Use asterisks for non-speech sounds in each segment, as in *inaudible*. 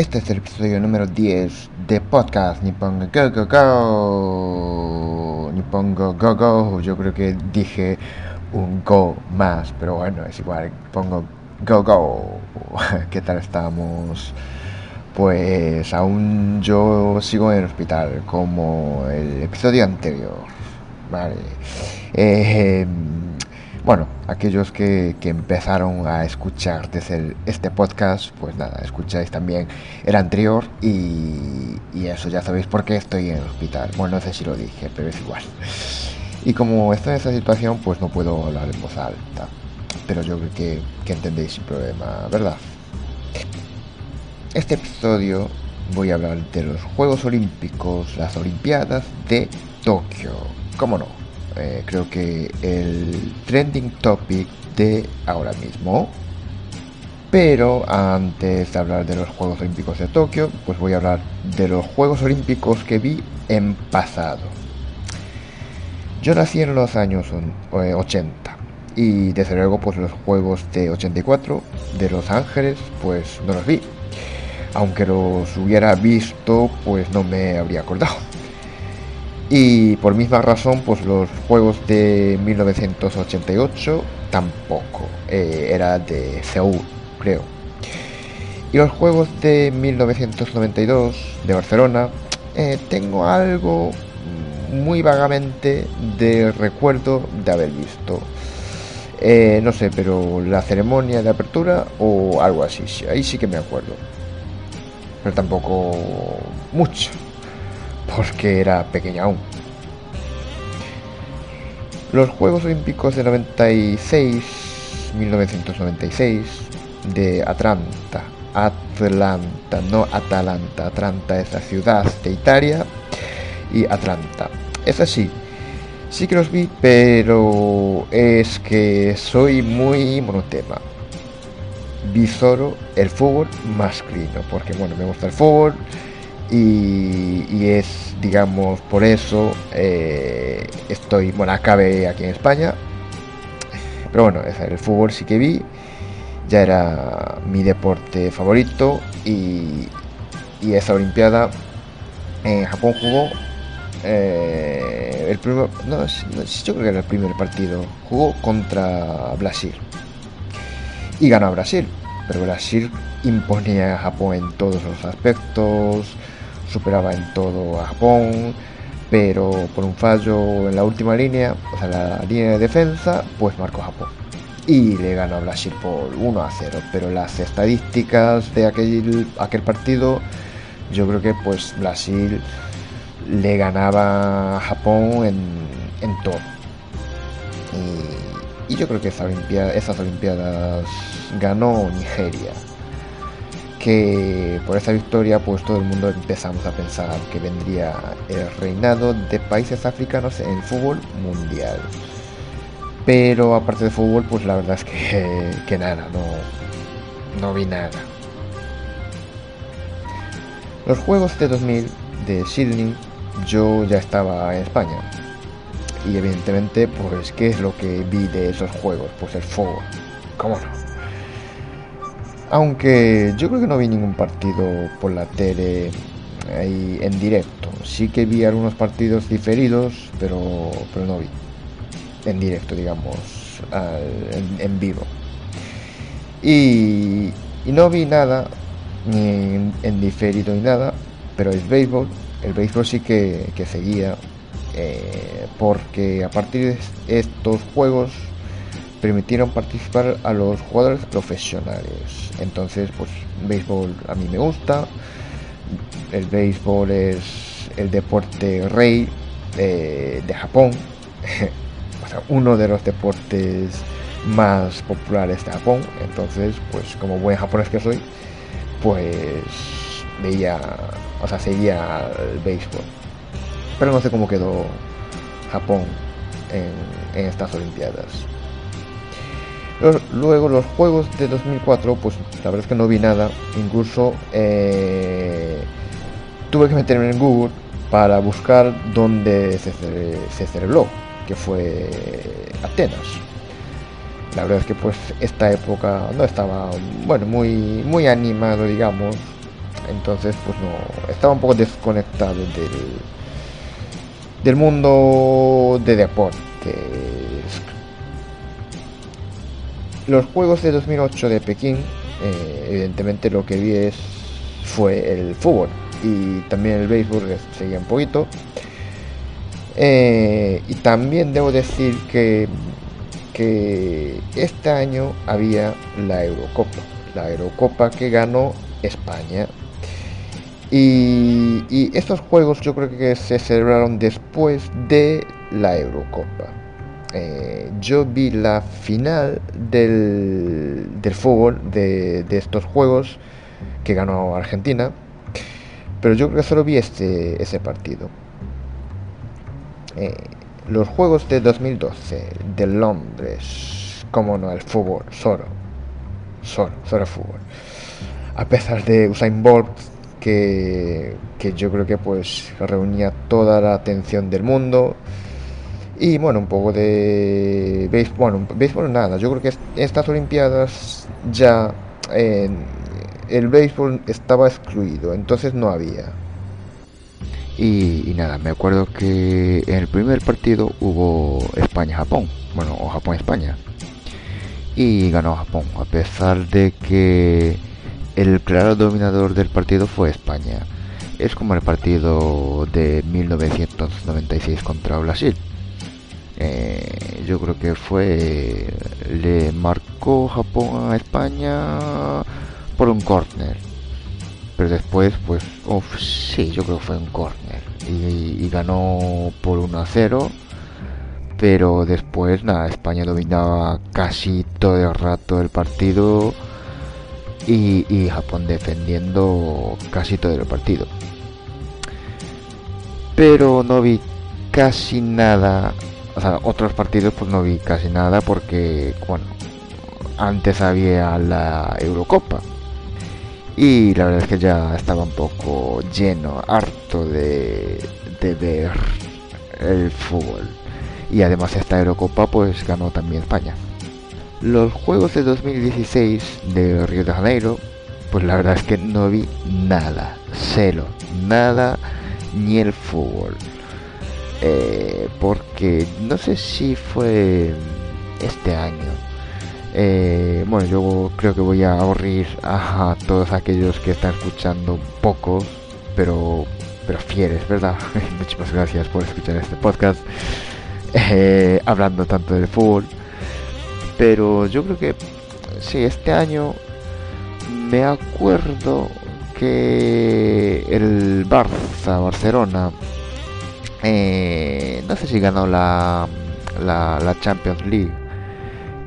Este es el episodio número 10 de podcast Nippongo Go Go Go. Nippongo Go Go. Yo creo que dije un go más, pero bueno, es igual. Pongo Go Go. *laughs* ¿Qué tal estamos? Pues aún yo sigo en el hospital, como el episodio anterior. Vale. Eh, bueno, aquellos que, que, empezaron a escuchar desde este podcast, pues nada, escucháis también el anterior y, y, eso ya sabéis por qué estoy en el hospital. Bueno, no sé si lo dije, pero es igual. Y como estoy en esta situación, pues no puedo hablar en voz alta. Pero yo creo que, que entendéis sin problema, ¿verdad? Este episodio voy a hablar de los Juegos Olímpicos, las Olimpiadas de Tokio. ¿Cómo no? Eh, creo que el trending topic de ahora mismo. Pero antes de hablar de los Juegos Olímpicos de Tokio, pues voy a hablar de los Juegos Olímpicos que vi en pasado. Yo nací en los años 80 y desde luego pues los Juegos de 84 de Los Ángeles pues no los vi. Aunque los hubiera visto pues no me habría acordado. Y por misma razón, pues los juegos de 1988 tampoco. Eh, era de Seúl, creo. Y los juegos de 1992 de Barcelona, eh, tengo algo muy vagamente de recuerdo de haber visto. Eh, no sé, pero la ceremonia de apertura o algo así, ahí sí que me acuerdo. Pero tampoco mucho porque era pequeña aún. Los Juegos Olímpicos de 96, 1996, de Atlanta, Atlanta, no Atalanta, Atlanta es la ciudad de Italia y Atlanta. Es así, sí que los vi, pero es que soy muy monotema. Vi el fútbol masculino, porque bueno, me gusta el fútbol, y, es, digamos, por eso eh, estoy, bueno, acabé aquí en España. Pero bueno, el fútbol sí que vi, ya era mi deporte favorito y, esa Olimpiada en Japón jugó eh, el primer, no, yo creo que era el primer partido, jugó contra Brasil y ganó Brasil, pero Brasil imponía a Japón en todos los aspectos, superaba en todo a Japón, pero por un fallo en la última línea, o sea, la línea de defensa, pues marcó Japón. Y le ganó a Brasil por 1 a 0. Pero las estadísticas de aquel, aquel partido, yo creo que pues Brasil le ganaba a Japón en, en todo. Y, yo creo que esa olimpiada, esas Olimpiadas ganó Nigeria que por esa victoria pues todo el mundo empezamos a pensar que vendría el reinado de países africanos en el fútbol mundial. Pero aparte de fútbol pues la verdad es que, *laughs* que nada, no, no vi nada. Los Juegos de 2000 de Sydney yo ya estaba en España. Y evidentemente pues qué es lo que vi de esos juegos, pues el fútbol. ¿Cómo no? Aunque yo creo que no vi ningún partido por la tele ahí en directo. Sí que vi algunos partidos diferidos, pero, pero no vi. En directo, digamos, en, vivo. Y, no vi nada, ni en, en, diferido ni nada, pero el béisbol, el béisbol sí que, que seguía, eh, porque a partir de estos juegos permitieron participar a los jugadores profesionales. Entonces, pues béisbol a mí me gusta. El béisbol es el deporte rey de, de Japón. *laughs* o sea, uno de los deportes más populares de Japón. Entonces, pues como buen japonés que soy, pues veía, o sea, seguía el béisbol. Pero no sé cómo quedó Japón en, estas Olimpiadas. Luego los juegos de 2004, pues la verdad es que no vi nada. Incluso eh, tuve que meterme en Google para buscar dónde se, se celebró, que fue Atenas. La verdad es que pues esta época no estaba, bueno, muy, muy animado, digamos. Entonces pues no, estaba un poco desconectado del, del mundo de deporte. Los Juegos de 2008 de Pekín, eh, evidentemente lo que vi es, fue el fútbol y también el béisbol seguía un poquito. Eh, y también debo decir que, que este año había la Eurocopa, la Eurocopa que ganó España. Y, estos juegos yo creo que se celebraron después de la Eurocopa. Eh, yo vi la final del, del fútbol de, de estos juegos que ganó Argentina pero yo creo que solo vi este, ese partido. Eh, los Juegos de 2012 de Londres, como no, el fútbol, solo, solo, solo fútbol. A pesar de Usain Bolt, que, que yo creo que pues reunía toda la atención del mundo. Y bueno, un poco de béisbol, bueno, béisbol nada, yo creo que estas Olimpiadas ya el béisbol estaba excluido, entonces no había. Y, nada, me acuerdo que en el primer partido hubo España-Japón, bueno, o Japón-España. Y ganó Japón, a pesar de que el claro dominador del partido fue España. Es como el partido de 1996 contra Brasil. Eh, yo creo que fue le marcó Japón a España por un corner. Pero después, pues, uff, sí, yo creo que fue un corner. Y, ganó por 1 a 0. Pero después, nada, España dominaba casi todo el rato el partido. Y Japón defendiendo casi todo el partido. Pero no vi casi nada. O otros partidos pues no vi casi nada porque, bueno, antes había la Eurocopa y la verdad es que ya estaba un poco lleno, harto de, ver el fútbol. Y además esta Eurocopa pues ganó también España. Los Juegos de 2016 de Río de Janeiro, pues la verdad es que no vi nada, cero, nada, ni el fútbol. Eh, porque no sé si fue este año eh, bueno, yo creo que voy a ahorrir a, todos aquellos que están escuchando pocos, pero, pero fieles, ¿verdad? *laughs* Muchísimas gracias por escuchar este podcast, eh, hablando tanto del fútbol. Pero yo creo que sí, este año me acuerdo que el Barça, Barcelona, eh, no sé si ganó la, la Champions League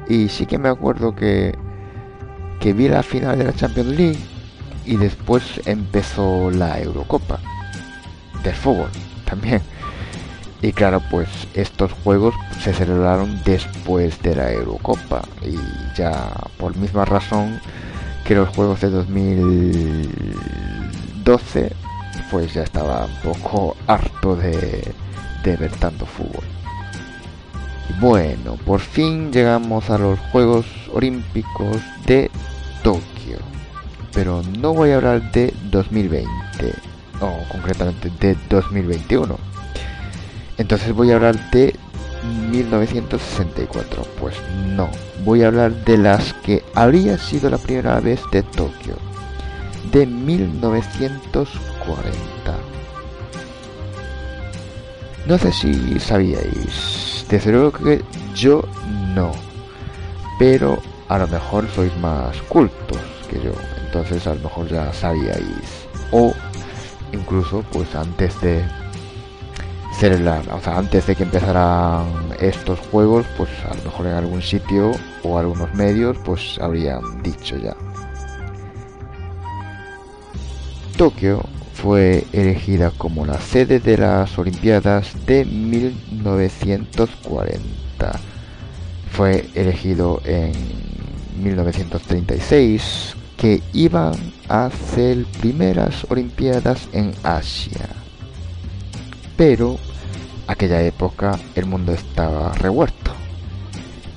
y sí que me acuerdo que, que vi la final de la Champions League y después empezó la Eurocopa del fútbol también. Y claro, pues estos juegos se celebraron después de la Eurocopa y ya por misma razón que los juegos de 2012 pues ya estaba un poco harto de, de ver tanto fútbol. Bueno, por fin llegamos a los Juegos Olímpicos de Tokio. Pero no voy a hablar de 2020, o concretamente de 2021. Entonces voy a hablar de 1964. Pues no, voy a hablar de las que habría sido la primera vez de Tokio, de 1940. No sé si sabíais desde luego que yo no. Pero a lo mejor sois más cultos que yo. Entonces a lo mejor ya sabíais. O incluso pues antes de celebrar, o sea, antes de que empezaran estos juegos, pues a lo mejor en algún sitio o algunos medios pues habrían dicho ya. Tokio fue elegida como la sede de las Olimpiadas de 1940. Fue elegido en 1936 que iban a ser primeras Olimpiadas en Asia. Pero aquella época el mundo estaba revuelto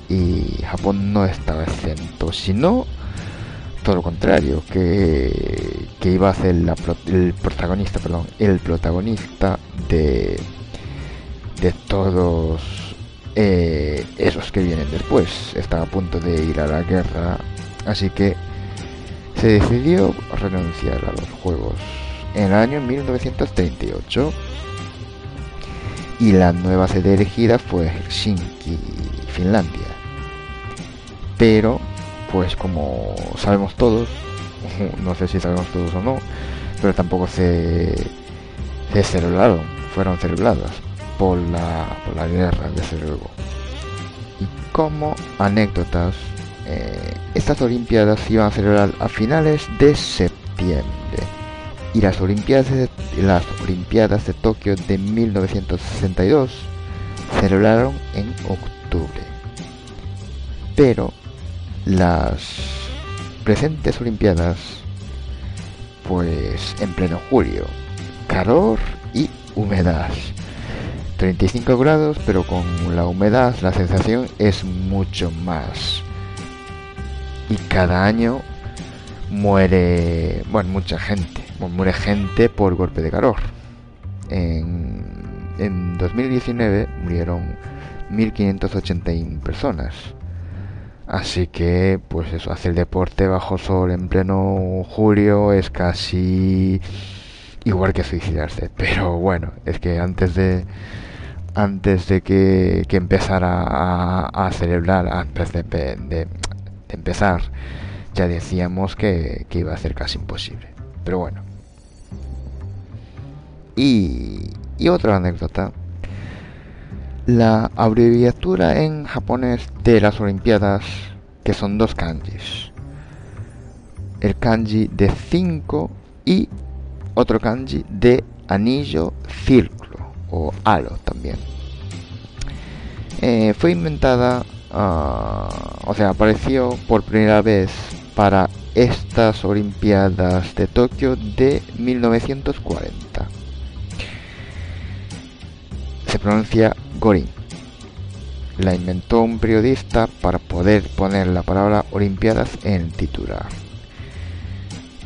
y Japón no estaba exento, sino todo lo contrario, que, que iba a ser el protagonista, perdón, el protagonista de, de todos eh, esos que vienen después. Estaba a punto de ir a la guerra, así que se decidió renunciar a los juegos en el año 1938 y la nueva sede elegida fue Helsinki, Finlandia. Pero pues como sabemos todos, *laughs* no sé si sabemos todos o no, pero tampoco se, se celebraron, fueron celebradas por la, por la guerra, desde luego. Y como anécdotas, eh, estas Olimpiadas iban a celebrar a finales de septiembre y las Olimpiadas de, las Olimpiadas de Tokio de 1962 celebraron en octubre. Pero las presentes Olimpiadas, pues en pleno julio, calor y humedad. 35 grados, pero con la humedad la sensación es mucho más. Y cada año muere, bueno, mucha gente, muere gente por golpe de calor. En, en 2019 murieron 1.581 personas Así que, pues eso, hacer deporte bajo sol en pleno julio es casi igual que suicidarse. Pero bueno, es que antes de antes de que, empezara a, celebrar, antes de, empezar, ya decíamos que, que iba a ser casi imposible. Pero bueno. Y, y otra anécdota la abreviatura en japonés de las Olimpiadas, que son dos kanjis. El kanji de 5 y otro kanji de anillo círculo o halo también. Eh, fue inventada, ah, o sea, apareció por primera vez para estas Olimpiadas de Tokio de 1940. Se pronuncia Gorin. La inventó un periodista para poder poner la palabra Olimpiadas en titular.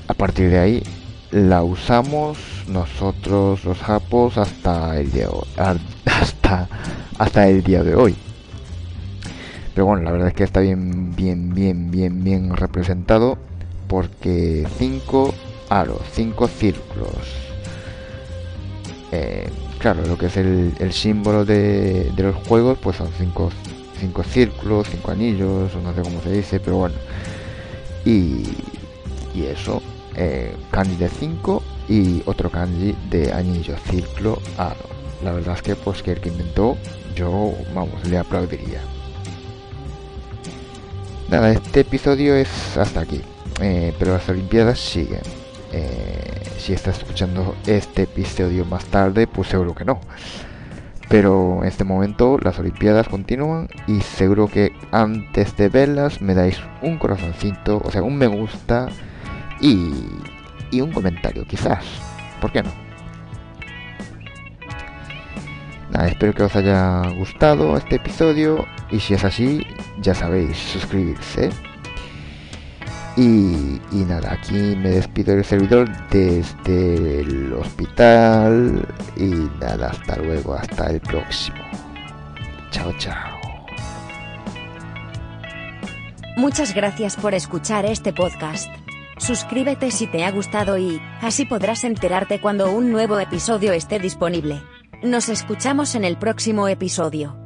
A partir de ahí la usamos nosotros los japos hasta el día *laughs* hasta hasta el día de hoy. Pero bueno, la verdad es que está bien bien bien bien bien representado porque cinco aros, cinco círculos. Eh, claro, lo que es el, símbolo de, los juegos, pues son cinco, cinco círculos, cinco anillos, no sé cómo se dice, pero bueno. Y, y eso, eh, kanji de 5 y otro kanji de anillo, círculo, aro. La verdad es que pues que el que inventó, yo, vamos, le aplaudiría. Nada, este episodio es hasta aquí, eh, pero las Olimpiadas siguen. Eh, si estás escuchando este episodio más tarde, pues seguro que no. Pero en este momento las Olimpiadas continúan y seguro que antes de verlas me dais un corazoncito, o sea, un me gusta y, y un comentario, quizás. ¿Por qué no? Espero que os haya gustado este episodio y si es así, ya sabéis, suscribirse. Y, nada, aquí me despido del servidor desde el hospital. Y nada, hasta luego, hasta el próximo. Chao, chao. Muchas gracias por escuchar este podcast. Suscríbete si te ha gustado y así podrás enterarte cuando un nuevo episodio esté disponible. Nos escuchamos en el próximo episodio.